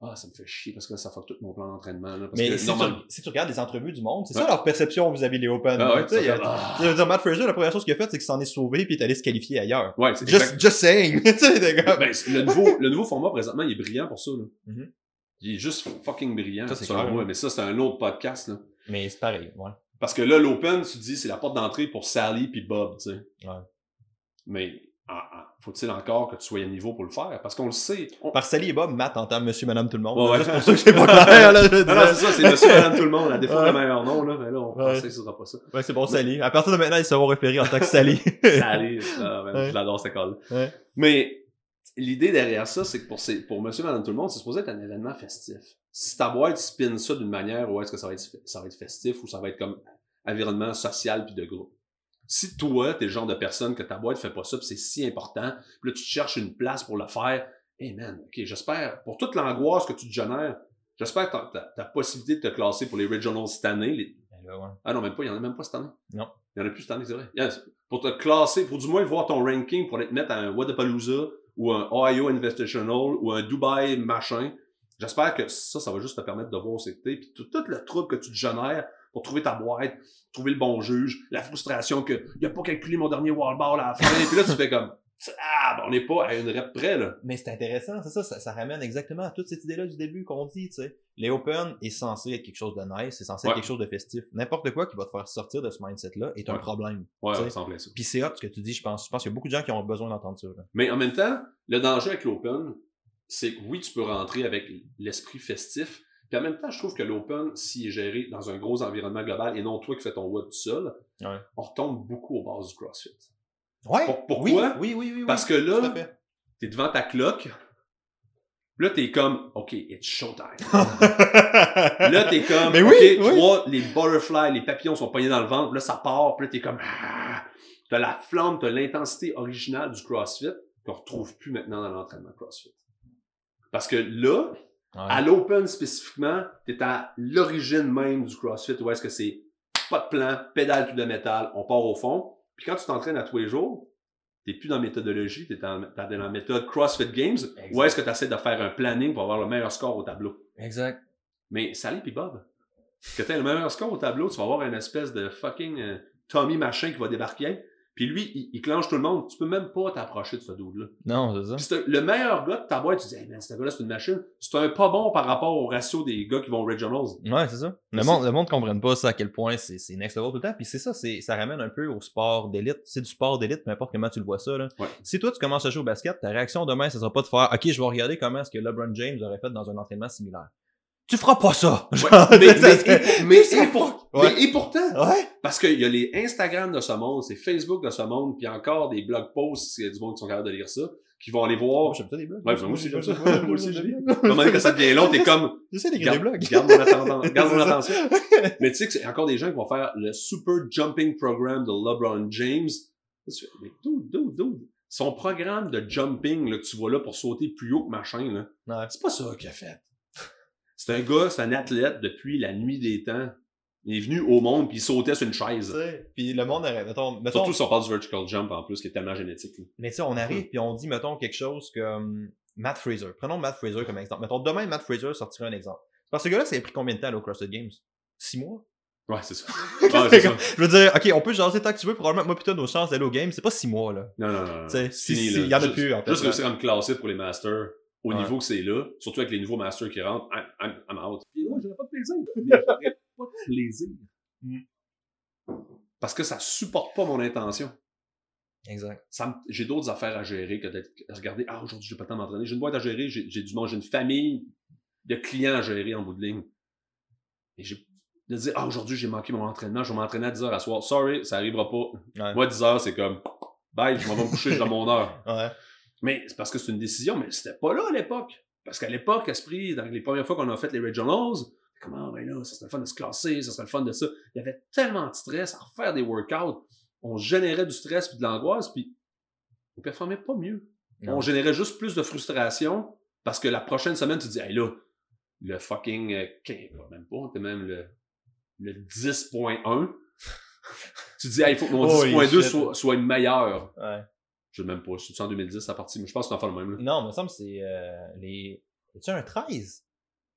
ah, ça me fait chier parce que là, ça fuck tout mon plan d'entraînement. là, Parce Mais que, si, normalement. tu, si tu regardes les entrevues du monde, c'est Ouais. ça leur perception vis-à-vis des Open. Ah ouais, il a- ah. Je veux dire, Matt Fraser, la première chose qu'il a faite, c'est qu'il s'en est sauvé puis il est allé se qualifier ailleurs. Ouais, c'est Just, exact. just saying. Ben, le, nouveau, le nouveau format, présentement, il est brillant pour ça. Là. Mhm. Il est juste fucking brillant, Ça, c'est selon clair, moi. Mais ça, c'est un autre podcast. Là. Mais c'est pareil, ouais. Parce que là, l'Open, tu dis, c'est la porte d'entrée pour Sally puis Bob, tu sais. Ouais. Mais faut-il encore que tu sois à niveau pour le faire? Parce qu'on le sait. On- Par Sally et Bob, Matt entend monsieur, madame, tout le monde. Ouais, ouais. Juste pour ça que c'est pas clair, là. Non, c'est ça, c'est monsieur, madame, tout le monde, à défaut Ouais. de meilleur nom, là, mais là, on Ouais. pensait que ce sera pas ça. Ouais, c'est bon, Sally. À partir de maintenant, ils seront référés en tant que Sally. Sally, Ouais. je l'adore, cette Ouais. Mais, l'idée derrière ça, c'est que pour, ces, pour monsieur, madame, tout le monde, c'est supposé être un événement festif. Si ta boîte spin ça d'une manière où est-ce que ça va, être, ça va être festif ou ça va être comme environnement social puis de groupe? Si toi, t'es le genre de personne que ta boîte fait pas ça, c'est si important, puis là, tu te cherches une place pour le faire, hey man, ok, j'espère, pour toute l'angoisse que tu te génères, j'espère que ta, ta, possibilité de te classer pour les regionals cette année, les... Ben ouais. ah non, même pas, il y en a même pas cette année. Non. Il y en a plus cette année, c'est vrai. Yes. Pour te classer, pour du moins voir ton ranking, pour te mettre à un Wadapalooza, ou un Ohio Invitational, ou un Dubai machin, j'espère que ça, ça va juste te permettre de voir c'est que t'es, puis tout, tout le trouble que tu te génères pour trouver ta boîte, trouver le bon juge, la frustration que il a pas calculé mon dernier wall ball à la fin, et puis là, tu fais comme, ah, ben, on n'est pas à une rep près, là. Mais c'est intéressant, c'est ça, ça, ça ramène exactement à toute cette idée-là du début qu'on dit, tu sais. Les Open est censé être quelque chose de nice, c'est censé Ouais. être quelque chose de festif. N'importe quoi qui va te faire sortir de ce mindset-là est un Ouais. problème. Ouais, ça ça. Puis c'est hot ce que tu dis, je pense. Je pense qu'il y a beaucoup de gens qui ont besoin d'entendre ça. là. Mais en même temps, le danger avec l'open, c'est que oui, tu peux rentrer avec l'esprit festif, puis en même temps, je trouve que l'open, s'il est géré dans un gros environnement global et non toi qui fais ton WOD tout seul, Ouais. on retombe beaucoup aux bases du CrossFit. Ouais. Pour- pourquoi? Oui, oui, oui, oui. Parce que là, t'es devant ta cloque, là, t'es comme, OK, it's showtime. Là, t'es comme, Mais OK, oui, trois, les butterflies, les papillons sont poignés dans le ventre, là, ça part, puis là, t'es comme, ah! t'as la flamme, t'as l'intensité originale du CrossFit qu'on retrouve plus maintenant dans l'entraînement CrossFit. Parce que là, Ouais. à l'open spécifiquement, t'es à l'origine même du CrossFit, où est-ce que c'est pas de plan, pédale tout de métal, on part au fond. Puis quand tu t'entraînes à tous les jours, t'es plus dans la méthodologie, t'es dans, la méthode CrossFit Games, où est-ce que tu essaies de faire un planning pour avoir le meilleur score au tableau? Exact. Mais Sally puis Bob, que t'aies le meilleur score au tableau, tu vas avoir une espèce de fucking euh, Tommy machin qui va débarquer. Puis lui, il, il clenche tout le monde. Tu peux même pas t'approcher de ce dude-là. Non, c'est ça. Puis le meilleur gars de ta boîte, tu dis, hey man, ce gars-là, c'est une machine. C'est un pas bon par rapport au ratio des gars qui vont Regionals. Ouais, c'est ça. Le monde, le monde comprenne pas ça à quel point c'est c'est next level tout le temps. Puis c'est ça, c'est ça ramène un peu au sport d'élite. C'est du sport d'élite, peu importe comment tu le vois ça. Là. Ouais. Si toi tu commences à jouer au basket, ta réaction demain, ça sera pas de faire OK, je vais regarder comment est-ce que LeBron James aurait fait dans un entraînement similaire. Tu feras pas ça! Ouais, Genre, mais, ça mais- et, mais- ça et pour- Ouais. mais- et pourtant, Ouais! parce qu'il y a les Instagram de ce monde, c'est Facebook de ce monde, puis encore des blog posts, s'il y a du monde qui sont capables de lire ça, qui vont aller voir. J'aime ça des blogs. Ouais, moi aussi, j'aime ça. Moi aussi, donné, quand ça devient long, t'es comme, J'essaie d'écrire des blogs. garde mon attention. Garde mon C'est ça. attention. Mais tu sais que c'est encore des gens qui vont faire le super jumping program de LeBron James. Tu fais, Mais dude, dude, dude. Son programme de jumping, là, que tu vois là pour sauter plus haut que machin, là. C'est pas ça qu'il a fait. C'est un gars, c'est un athlète depuis la nuit des temps. Il est venu au monde puis il sautait sur une chaise. Puis le monde aurait, mettons, mettons Surtout si on parle du vertical jump en plus, qui est tellement génétique. là. Mais tu sais, on arrive puis on dit, mettons, quelque chose comme Matt Fraser. Prenons Matt Fraser comme exemple. Mettons, demain, Matt Fraser sortirait un exemple. Parce que ce gars-là, ça a pris combien de temps à aller au CrossFit Games? Six mois? Ouais, c'est ça. Je veux dire, ok, on peut jaser tant que tu veux, probablement moi putain nos chances d'aller au game, c'est pas six mois là. Non, non, non. C'est si- là. y en a Juste- plus, en fait, Juste là. réussir à me classer pour les masters au Ouais. niveau que c'est là, surtout avec les nouveaux masters qui rentrent, I'm, I'm, I'm out. Puis là, j'aurais pas de plaisir. Mais j'aurais pas de plaisir. Mm. Parce que ça supporte pas mon intention. Exact. J'ai d'autres affaires à gérer que d'être regarder ah aujourd'hui j'ai pas le temps de m'entraîner j'ai une boîte à gérer j'ai j'ai du monde j'ai une famille de clients à gérer en bout de ligne et j'ai de dire ah aujourd'hui j'ai manqué mon entraînement je vais m'entraîner à 10h à soir sorry ça arrivera pas Ouais. moi 10h c'est comme bye je m'en vais me coucher dans mon heure Ouais. Mais c'est parce que c'est une décision mais c'était pas là à l'époque parce qu'à l'époque esprit dans les premières fois qu'on a fait les regionals comment ben là ça serait le fun de se classer ça serait le fun de ça il y avait tellement de stress à refaire des workouts on générait du stress puis de l'angoisse puis on performait pas mieux Non. on générait juste plus de frustration parce que la prochaine semaine, tu dis, hey là, le fucking, euh, 15, même pas, t'es même le, le 10.1. tu dis, hey, il faut que mon Holy 10.2 shit. soit, soit meilleur. Ouais. Je sais même pas, je suis en 2010, ça partie, mais je pense que c'est enfin le même. Là. Non, mais ça me semble que c'est euh, les. Y a un 13?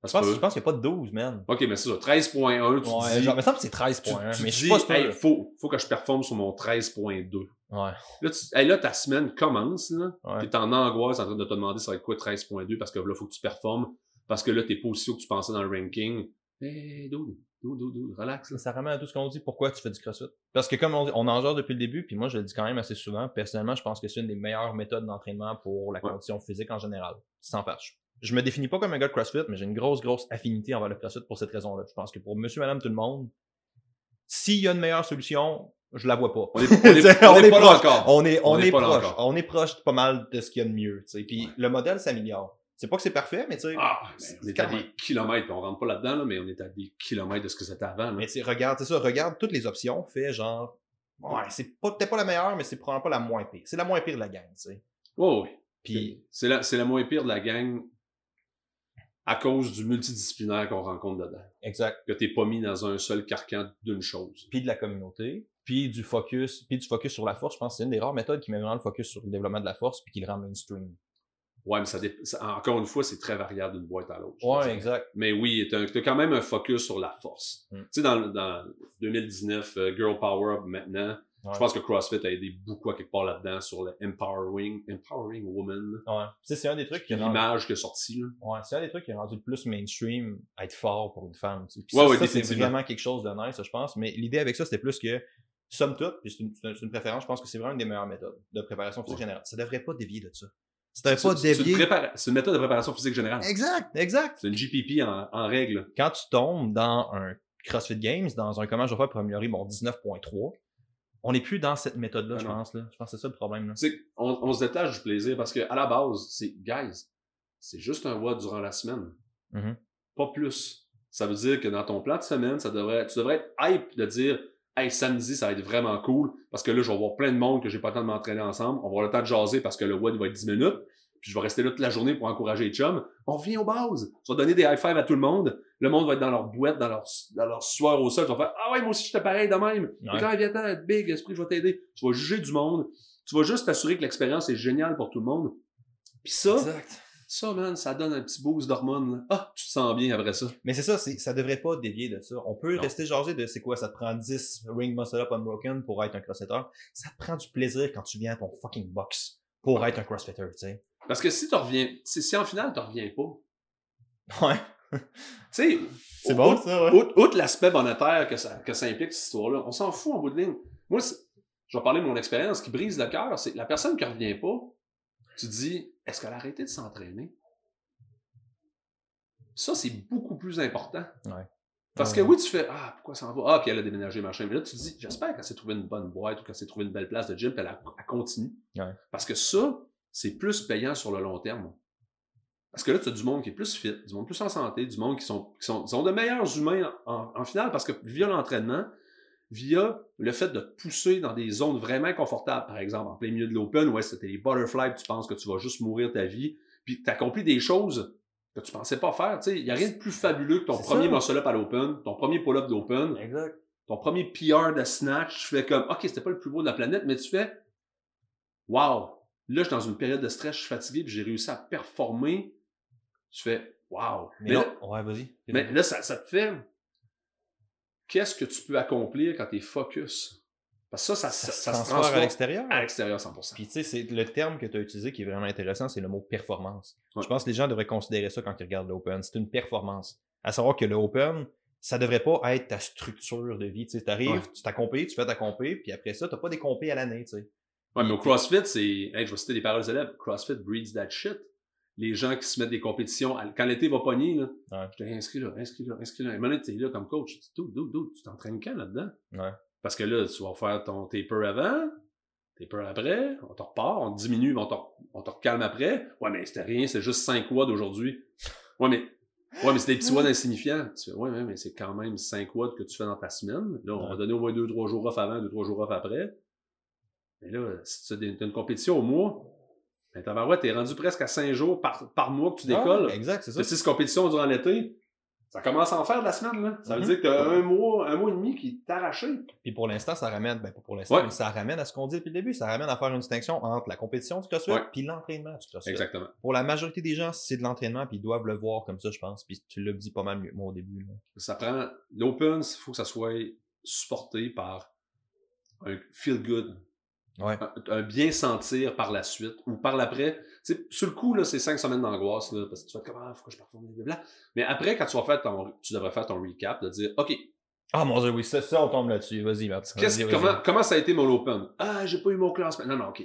Je pense, je pense qu'il n'y a pas de 12, man. Ok, mais c'est ça, 13.1, tu Ouais, dis, genre, mais ça me semble que c'est 13 tu, points. tu mais je suis pas sûr. hey, faut, faut que je performe sur mon 13.2. Ouais. Là, tu, hey, là, ta semaine commence, là. Ouais. T'es en angoisse en train de te demander ça va être quoi 13.2 parce que là, faut que tu performes. Parce que là, t'es pas aussi haut que tu pensais dans le ranking. Hey, dude, relax, là. Ça ramène à tout ce qu'on dit. Pourquoi tu fais du crossfit? Parce que comme on, on en genre depuis le début, puis moi je le dis quand même assez souvent, personnellement, je pense que c'est une des meilleures méthodes d'entraînement pour la Ouais. condition physique en général. Sans fâche. Je me définis pas comme un gars de CrossFit, mais j'ai une grosse, grosse affinité envers le CrossFit pour cette raison-là. Je pense que pour monsieur, madame, tout le monde, s'il y a une meilleure solution, je la vois pas. On est, on est, on est pas là encore. On est, on, proche. On est proche pas mal de ce qu'il y a de mieux. Puis le modèle s'améliore. C'est pas que c'est parfait, mais tu sais. Ah, mais on est à même- des kilomètres, puis on rentre pas là-dedans, là, mais on est à des kilomètres de ce que c'était avant. là. Mais tu sais, regarde, c'est ça, regarde toutes les options, fais genre. Ouais, c'est pas- peut-être pas la meilleure, mais c'est probablement pas la moins pire. C'est la moins pire de la gang, tu sais. Oh, oui. Puis, c'est la, la moins pire de la gang à cause du multidisciplinaire qu'on rencontre dedans. exact. Que t'es pas mis dans un seul carcan d'une chose. Puis de la communauté, puis du focus, puis du focus sur la force. Je pense que c'est une des rares méthodes qui met vraiment le focus sur le développement de la force, puis qui le rend mainstream. Ouais, mais ça, ça- encore une fois, c'est très variable d'une boîte à l'autre. dirais. exact. Mais oui, t'as t'as quand même un focus sur la force. Mm. Tu sais, dans, dans 2019, euh, Girl Power Up maintenant, Ouais. je pense que CrossFit a aidé beaucoup à quelque part là-dedans sur le empowering, empowering woman. Ouais. Tu sais, c'est un des trucs qui l'image qui est sortie, ouais, c'est un des trucs qui est rendu le plus mainstream à être fort pour une femme. tu sais. Ouais, c'est vraiment quelque chose de nice, je pense. Mais l'idée avec ça, c'était plus que, somme toute, puis c'est une, préférence, je pense que c'est vraiment une des meilleures méthodes de préparation physique générale. Ça devrait pas dévier de ça. C'est pas c'est une, dévier. prépara- c'est une méthode de préparation physique générale. Exact, exact. C'est une GPP en, en règle. quand tu tombes dans un CrossFit Games, dans un comment je vais faire pour améliorer mon 19.3, on n'est plus dans cette méthode-là, Ah je pense. Là. Je pense que c'est ça le problème. Là. On, on se détache du plaisir parce que à la base, c'est guys, c'est juste un WOD durant la semaine. Mhm. Pas plus. Ça veut dire que dans ton plan de semaine, ça devrait, tu devrais être hype de dire Hey, samedi, ça va être vraiment cool parce que là, je vais voir plein de monde que j'ai pas le temps de m'entraîner ensemble. On va avoir le temps de jaser parce que le WOD va être 10 minutes. Puis je vais rester là toute la journée pour encourager les chums. On revient aux bases. Tu vas donner des high five à tout le monde. Le monde va être dans leur boîte, dans leur, dans leur sueur au sol. Tu vas faire Ah ouais, moi aussi, j'étais pareil de même. Ouais. Quand viens t'en, big, esprit, je vais t'aider. Tu vas juger du monde. Tu vas juste t'assurer que l'expérience est géniale pour tout le monde. Puis ça, Exact. Ça, man, ça donne un petit boost d'hormones. Ah, tu te sens bien après ça. Mais c'est ça, ça devrait pas dévier de ça. On peut Non. rester jasé de c'est quoi, ça te prend 10 ring muscle up unbroken pour être un crossfitter. Ça te prend du plaisir quand tu viens à ton fucking box pour être un crossfitter, tu sais. Parce que si tu reviens, si, si en finale, tu reviens pas. Ouais. Tu sais, C'est bon, outre- ça, ouais. Outre, outre l'aspect monétaire que ça, que ça implique, cette histoire-là, on s'en fout en bout de ligne. Moi, je vais parler de mon expérience Ce qui brise le cœur. C'est la personne qui revient pas. Tu dis, est-ce qu'elle a arrêté de s'entraîner? Ça, c'est beaucoup plus important. Ouais. Parce que oui, tu fais, ah, pourquoi ça en va? Ah, ok, elle a déménagé, machin. Mais là, tu te dis, j'espère qu'elle s'est trouvé une bonne boîte ou qu'elle s'est trouvé une belle place de gym, puis elle, a- elle continue. Ouais. Parce que ça, c'est plus payant sur le long terme. Parce que là, tu as du monde qui est plus fit, du monde plus en santé, du monde qui sont, qui sont, qui sont de meilleurs humains en, en finale parce que via l'entraînement, via le fait de te pousser dans des zones vraiment confortables, par exemple, en plein milieu de l'open, ouais, c'était les butterflies, tu penses que tu vas juste mourir ta vie, puis tu accomplis des choses que tu pensais pas faire. Tu sais, il n'y a rien de plus fabuleux que ton premier muscle-up à l'open, ton premier pull-up d'open, Exact. ton premier PR de snatch, tu fais comme, OK, c'était pas le plus beau de la planète, mais tu fais, wow, là, je suis dans une période de stress, je suis fatigué, puis j'ai réussi à performer. Tu fais, wow. Mais, là, ouais, vas-y. mais là, ça, ça te fait, qu'est-ce que tu peux accomplir quand tu es focus? Parce que ça, ça, ça, ça, se ça se transfère à transforme l'extérieur. à l'extérieur 100%. Puis tu sais, c'est le terme que tu as utilisé qui est vraiment intéressant, c'est le mot performance. Ouais. Je pense que les gens devraient considérer ça quand ils regardent l'open. C'est une performance. À savoir que le open, ça devrait pas être ta structure de vie. Tu Ouais. tu t'accomplis, tu fais ta compé, puis après ça, t'as pas des compés à l'année, tu sais. Ouais, mais au CrossFit, c'est. Hey, je vais citer des paroles célèbres. CrossFit breeds that shit. Les gens qui se mettent des compétitions, quand l'été va pogner, là, Ouais. je te dis, inscris là, inscris là, inscris là. Et maintenant, t'es là comme coach. Tu dis, dude, dude, tu t'entraînes quand là-dedans? Ouais. Parce que là, tu vas faire ton taper avant, taper après, on te repart, on te diminue, on te, on te recalme après. Ouais, mais c'était rien, c'est juste 5 watts d'aujourd'hui. Ouais, mais. Ouais, mais c'est des petits watts insignifiants. Tu fais, ouais, mais c'est quand même 5 watts que tu fais dans ta semaine. Là, on Ouais. va donner au moins 2-3 jours off avant, 2-3 jours off après. Mais là, si tu as une compétition au mois, ben, tabarouette, t'es rendu presque à 5 jours par, par mois que tu décolles. Ouais, exact, c'est ça. T'as 6 compétitions durant l'été. Ça commence à en faire de la semaine, là. Ça veut Mhm. dire que t'as un mois, un mois et demi qui t'est arraché. Puis pour l'instant, ça ramène, ben pas pour l'instant, Ouais. mais ça ramène à ce qu'on dit depuis le début. Ça ramène à faire une distinction entre la compétition du CrossFit Ouais. puis l'entraînement du CrossFit. Exactement. Pour la majorité des gens, c'est de l'entraînement, puis ils doivent le voir comme ça, je pense. Puis tu l'as dit pas mal mieux moi au début. là. Ça prend. L'open, il faut que ça soit supporté par un feel good. Ouais. Un, un bien sentir par la suite ou par l'après. Sur le coup, là, c'est cinq semaines d'angoisse, là, parce que tu vas comme, ah, faut que je performe, blablabla. Mais après, quand tu vas faire ton, tu devrais faire ton recap, de dire, OK, Ah mon dieu, oui, ça, ça on tombe là-dessus. Vas-y, Martin. vas-y. comment, comment ça a été mon open? Ah, j'ai pas eu mon classement. Non, non, OK.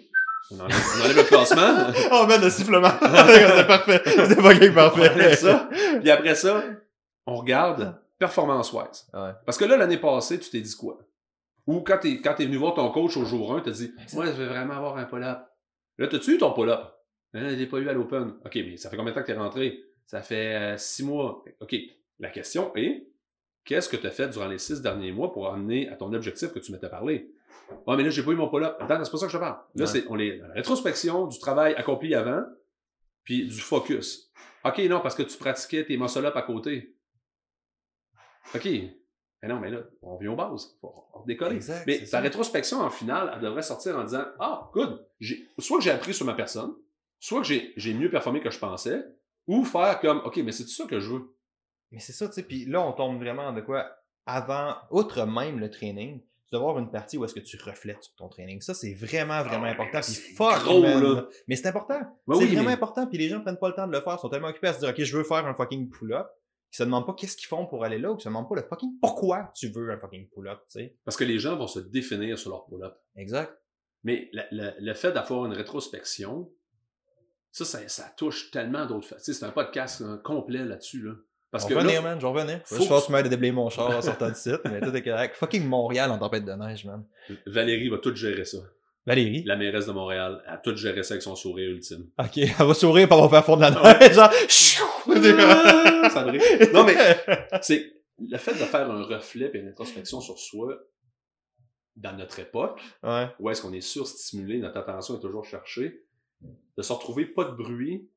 On enlève, on enlève le classement. Oh man, le sifflement. c'est parfait. C'est fucking On parfait. enlève ça. Puis après ça, on regarde performance-wise. Ouais. Parce que là, l'année passée, tu t'es dit quoi? Ou quand t'es, quand t'es venu voir ton coach au jour 1, t'as dit, moi, je veux vraiment avoir un pull-up. Là, t'as-tu eu ton pull-up? Je l'ai pas eu à l'open. OK, mais ça fait combien de temps que t'es rentré? Ça fait euh, six mois. OK. La question est, qu'est-ce que tu as fait durant les six derniers mois pour amener à ton objectif que tu m'étais parlé? Ouais, mais là, j'ai pas eu mon pull-up. Attends, c'est pas ça que je te parle. Là, Ouais. c'est, on est dans la rétrospection du travail accompli avant, puis du focus. OK, non, parce que tu pratiquais tes muscle-up à côté. OK. Mais non, mais là, on vient aux bases. Faut on décoller. Exact, mais ta ça. rétrospection, en finale, elle devrait sortir en disant Ah, good. Soit que j'ai appris sur ma personne, soit que j'ai, mieux performé que je pensais, ou faire comme OK, mais c'est ça que je veux. Mais c'est ça, tu sais. Puis là, on tombe vraiment de quoi? Avant, outre même le training, tu dois avoir une partie où est-ce que tu reflètes sur ton training. Ça, c'est vraiment, vraiment Ah, important. Puis gros, man. là. Mais c'est important. Ben c'est oui, vraiment mais- important. Puis les gens prennent pas le temps de le faire. Ils sont tellement occupés à se dire, OK, je veux faire un fucking pull-up. Ils se demandent pas qu'est-ce qu'ils font pour aller là ou ils se demandent pas le fucking pourquoi tu veux un fucking pull-up, tu sais. Parce que les gens vont se définir sur leur pull-up. Exact. Mais le, fait d'avoir une rétrospection, ça, ça, ça touche tellement d'autres facettes. C'est un podcast euh, complet là-dessus. Là. Parce je que revenir, là, man, je revenir. faut Je pense que de déblayer mon char en sortant du site, mais tout est correct. Fucking Montréal en tempête de neige, man. Valérie va tout gérer ça. Valérie? La mairesse de Montréal a tout géré ça avec son sourire ultime. Ok, elle va sourire pour on va faire fondre la neige, genre. Non, mais c'est le fait de faire un reflet et une introspection sur soi dans notre époque, Ouais. où est-ce qu'on est surstimulé, notre attention est toujours cherchée, de se retrouver pas de bruit.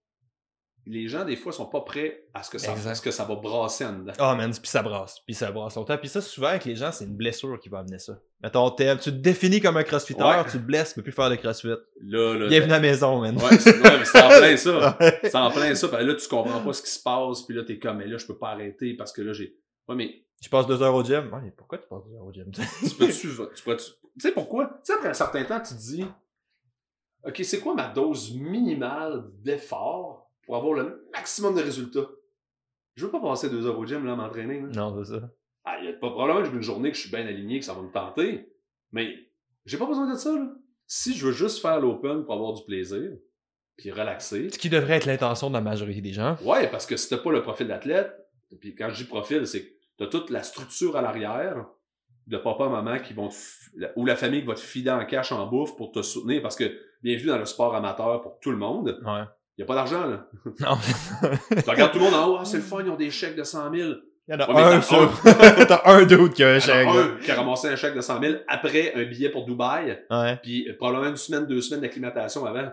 Les gens, des fois, sont pas prêts à ce que ça, à ce que ça va brasser en dedans. Ah, man, puis ça brasse, puis ça brasse longtemps. Puis ça, souvent, avec les gens, c'est une blessure qui va amener ça. Mettons, tu te définis comme un crossfitter, Ouais. tu te blesses, tu peux plus faire de crossfit. Là, là, Bienvenue à la maison, man. Ouais, c'est ouais, mais c'est en plein ça. C'est en plein ça. Puis là, tu comprends pas ce qui se passe. Puis là, t'es comme, mais là, je peux pas arrêter parce que là, j'ai. Ouais, mais Tu passes deux heures au gym? Ouais, mais pourquoi tu passes deux heures au gym? tu peux-tu. tu peux Tu sais pourquoi? Tu sais, après un certain temps, tu te dis, OK, c'est quoi ma dose minimale d'effort pour avoir le maximum de résultats? Je veux pas passer deux heures au gym, là, m'entraîner. non, c'est ça. Ah, y a pas probablement que j'ai une journée que je suis bien aligné, que ça va me tenter. Mais j'ai pas besoin de ça, là. Si je veux juste faire l'open pour avoir du plaisir, puis relaxer, Ce qui devrait être l'intention de la majorité des gens. Ouais, parce que si t'as pas le profil d'athlète, puis quand je dis profil, c'est que t'as toute la structure à l'arrière de papa, maman qui vont ou la famille qui va te filer en cash en bouffe pour te soutenir parce que bienvenue dans le sport amateur pour tout le monde. Ouais. Il y a pas d'argent, là. Non. Tu regardes tout le monde en haut, ah, c'est le fun, ils ont des chèques de 100 000. Il y en a Ouais, un, t'as sur- T'as un dude qui a un chèque. un qui a ramassé un chèque de 100 000 après un billet pour Dubaï, Ouais. puis euh, probablement une semaine, deux semaines d'acclimatation avant.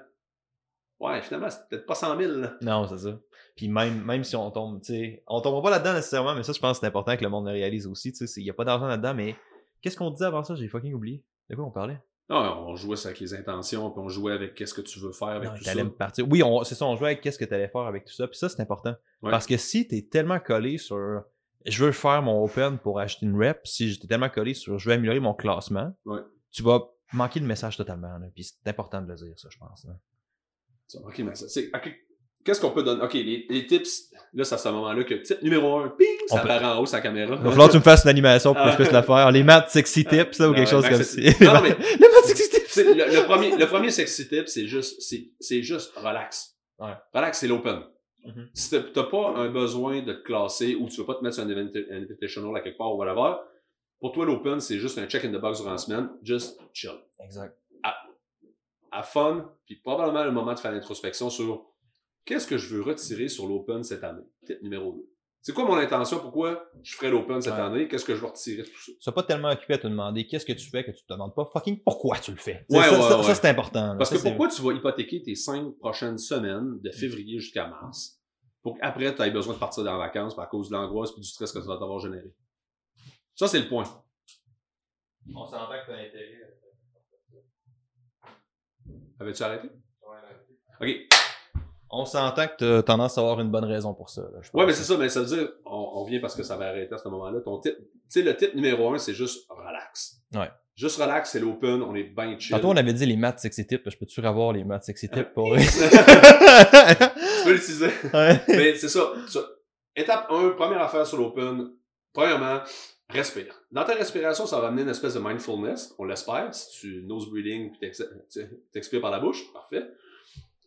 Ouais, finalement, c'est peut-être pas 100 000, là. Non, c'est ça. Puis même, même si on tombe, tu sais, on tombera pas là-dedans nécessairement, mais ça, je pense que c'est important que le monde le réalise aussi, tu sais, il y a pas d'argent là-dedans, mais qu'est-ce qu'on disait avant ça? J'ai fucking oublié. De quoi on parlait? Non, on jouait ça avec les intentions, puis on jouait avec qu'est-ce que tu veux faire avec Non, tout ça. me partir. Oui, c'est ça, on jouait avec qu'est-ce que t'allais faire avec tout ça, puis ça, c'est important. Ouais. Parce que si t'es tellement collé sur je veux faire mon open pour acheter une rep, si j'étais tellement collé sur je veux améliorer mon classement, Ouais. tu vas manquer le message totalement, là. Puis c'est important de le dire, ça, je pense. là. OK, mais ça, c'est, qu'est-ce qu'on peut donner? OK, les, les tips, là, c'est à ce moment-là que tip numéro un, ping, ça apparaît en haut, sa caméra. Il va falloir que tu me fasses une animation pour que je Ah. puisse la faire. Les maths sexy tips, là, ou Ah, quelque chose comme ça. Non, non, mais- Les maths sexy tips! Le, le premier, le premier sexy tip, c'est juste, c'est, c'est juste relax. Ouais. Relax, c'est l'open. Mhm. Si t'as, t'as pas un besoin de te classer ou tu veux pas te mettre sur un invita- un invitational à quelque part ou whatever, pour toi, l'open, c'est juste un check in the box durant la semaine. Just chill. Exact. à fun, puis probablement le moment de faire l'introspection sur qu'est-ce que je veux retirer sur l'open cette année. Tip numéro 2. C'est quoi mon intention? Pourquoi je ferai l'open cette Ouais. année? Qu'est-ce que je veux retirer de tout ça? Sois pas tellement occupé à te demander qu'est-ce que tu fais que tu te demandes pas fucking pourquoi tu le fais. Ouais, ça, ouais, ça, ouais. ça, c'est important. là. Parce Ça, que pourquoi tu vas hypothéquer tes cinq prochaines semaines de février jusqu'à mars pour qu'après tu aies besoin de partir dans les vacances à cause de l'angoisse et du stress que ça va t'avoir généré? Ça, c'est le point. On s'entend que t'as intérêt. Avais-tu arrêté? OK. On s'entend que t'as tendance à avoir une bonne raison pour ça. là, je Ouais, mais c'est ça, mais ça veut dire, on, on vient parce que ça va arrêter à ce moment-là. Ton tip, tu sais, le tip numéro un, c'est juste relax. Ouais. Juste relax, c'est l'open, on est bien chill. Tantôt, on avait dit les maths sexy tips. Je peux-tu revoir les maths sexy tips pour. tu peux l'utiliser. Ouais. Mais c'est ça. Étape 1, première affaire sur l'open. Premièrement, respire. Dans ta respiration, ça va amener une espèce de mindfulness, on l'espère. Si tu nose breathing puis t'ex- tu t'expires par la bouche, parfait.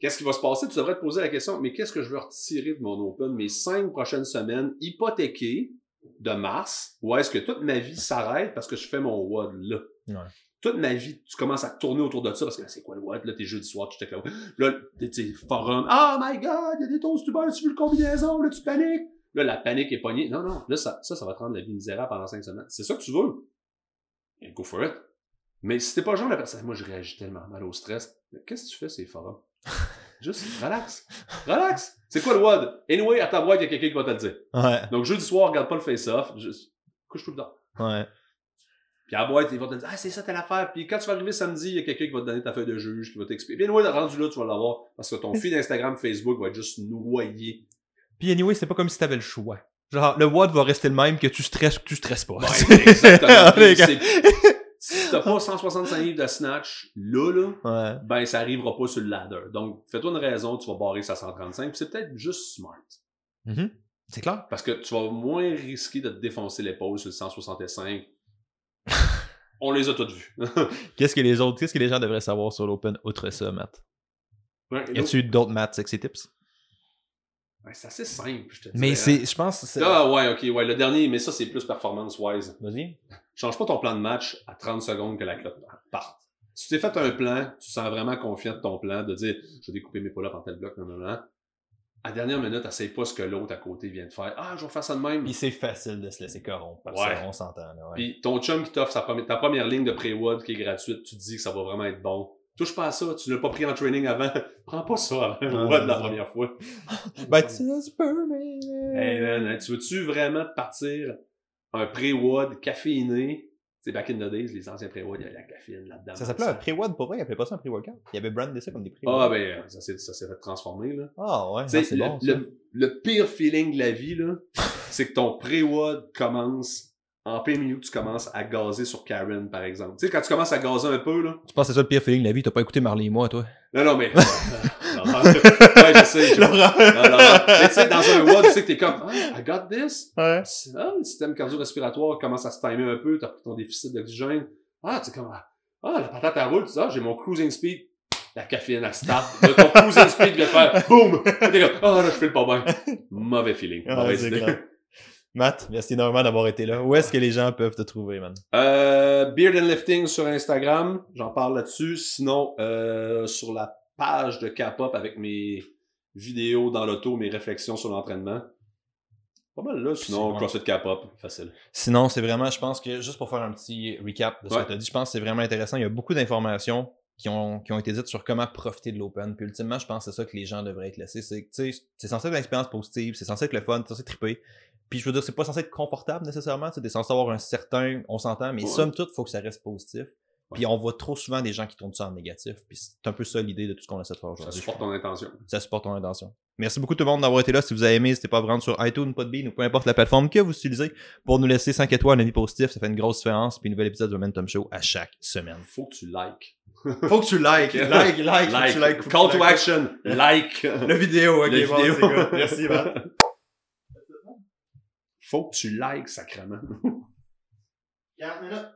Qu'est-ce qui va se passer? Tu devrais te poser la question, mais qu'est-ce que je veux retirer de mon open mes cinq prochaines semaines hypothéquées de mars? Ou est-ce que toute ma vie s'arrête parce que je fais mon WOD là? Ouais. Toute ma vie, tu commences à tourner autour de ça parce que là, c'est quoi le what? Là, t'es jeudi soir, tu check là. Là, t'es, forum. Oh my god, il y a des toasts Uber, tu veux le combinaison, là, tu paniques? Là, la panique est pognée. Non, non, là, ça, ça, ça va te rendre la vie misérable pendant cinq semaines. C'est ça que tu veux. Go for it. Mais si t'es pas genre de personne, moi, je réagis tellement mal au stress. Qu'est-ce que tu fais, ces forums? Juste, relax. Relax. C'est quoi le WOD? Anyway, à ta boîte, il y a quelqu'un qui va te le dire. Ouais, Donc, jeudi soir, regarde pas le face-off. Juste, couche-toi dedans. ouais. Puis à la boîte, ils vont te dire, ah, c'est ça telle affaire. Puis quand tu vas arriver samedi, il y a quelqu'un qui va te donner ta feuille de juge, qui va t'expliquer. Puis anyway, rendu là, tu vas l'avoir. Parce que ton feed Instagram, Facebook va être juste noyé. Puis anyway, c'est pas comme si t'avais le choix. Genre, le WOD va rester le même que tu stresses ou que tu stresses pas. Ouais, exactement. Si t'as pas 165 livres de snatch, là, là, Ouais. ben ça arrivera pas sur le ladder. Donc, fais-toi une raison, tu vas barrer ça à 135, puis c'est peut-être juste smart. Mhm. C'est clair. Parce que tu vas moins risquer de te défoncer l'épaule sur le 165. On les a toutes vus. Qu'est-ce que les autres, qu'est-ce que les gens devraient savoir sur l'Open outre ça, Matt? Ouais, Y a-tu d'autres Matt sexy tips? ouais, c'est assez simple, je te dis. Mais c'est, je pense, que c'est. Ah ouais, ok, ouais, le dernier, mais ça c'est plus performance-wise. Vas-y. Change pas ton plan de match à 30 secondes que la clope parte. Si tu t'es fait un plan, tu sens vraiment confiant de ton plan, de dire je vais découper mes pull-ups en tel bloc, non, non, non. À la dernière minute, essaye pas ce que l'autre à côté vient de faire. Ah, je vais faire ça de même. Puis c'est facile de se laisser corrompre par Ouais. on s'entend. Là, ouais. Puis ton chum qui t'offre ta première ligne de pré-WOD qui est gratuite, tu te dis que ça va vraiment être bon. Touche pas à ça, tu l'as pas pris en training avant. Prends pas ça avant le Ah, la première fois. Ben, tu sais, permis. Hey man, hein, tu veux-tu vraiment partir un pré-WOD caféiné? C'est back in the days, les anciens pré-WOD, il y avait la caféine là-dedans. Ça s'appelait un pre-WOD pour vrai, il appelait pas ça un pre-workout. Il y avait brandé ça comme des pre Ah ben, ça s'est, ça s'est fait transformer, là. Ah ouais, c'est le, bon. ça. le, le pire feeling de la vie, là, c'est que ton pré-WOD commence en plein milieu tu commences à gazer sur Karen, par exemple. Tu sais, quand tu commences à gazer un peu, là. Tu penses que c'est ça le pire feeling de la vie? T'as pas écouté Marley et moi, toi? Non, non, mais. ouais, je sais. non. Mais tu sais, dans un WOD, tu sais que t'es comme, ah, I got this. Ouais. Ah, le système cardio-respiratoire commence à se timer un peu, t'as pris ton déficit d'oxygène. Ah, tu sais, comme, ah, la patate à roule, tu sais, ah, j'ai mon cruising speed. La caféine, elle start. Ton cruising speed vient faire boum! T'es comme, ah, là, je file pas bien. Mauvais feeling. Ah, Mauvaise idée. grave. Matt, merci énormément d'avoir été là. Où est-ce que les gens peuvent te trouver, man? Euh, Beard and Lifting sur Instagram, j'en parle là-dessus. Sinon, euh, sur la page de K-pop avec mes vidéos dans l'auto, mes réflexions sur l'entraînement. Pas mal là, sinon C'est CrossFit K-pop, facile. Sinon, c'est vraiment, je pense que, juste pour faire un petit recap de ce Ouais. que tu as dit, je pense que c'est vraiment intéressant. Il y a beaucoup d'informations qui ont, qui ont été dites sur comment profiter de l'open. Puis ultimement, je pense que c'est ça que les gens devraient être laissés. C'est c'est censé être une expérience positive, c'est censé être le fun, c'est censé triper. Puis je veux dire, c'est pas censé être confortable nécessairement. Sais, censé avoir un certain, on s'entend, mais Ouais. somme toute, faut que ça reste positif. Puis on voit trop souvent des gens qui tournent ça en négatif. Puis c'est un peu ça l'idée de tout ce qu'on essaie de faire Ça aujourd'hui. supporte ton intention. ça supporte ton intention. Merci beaucoup tout le monde d'avoir été là. Si vous avez aimé, n'hésitez pas à vous rendre sur iTunes, Podbean ou peu importe la plateforme que vous utilisez pour nous laisser 5 étoiles, un avis positif. Ça fait une grosse différence. Puis un nouvel épisode de Momentum Show à chaque semaine. Faut que tu likes. Faut que tu likes, like, like, Like. Call to action. Like. La vidéo, ok, La bon, vidéo. Merci, Matt. Faut que tu likes, sacrément. 40 minutes.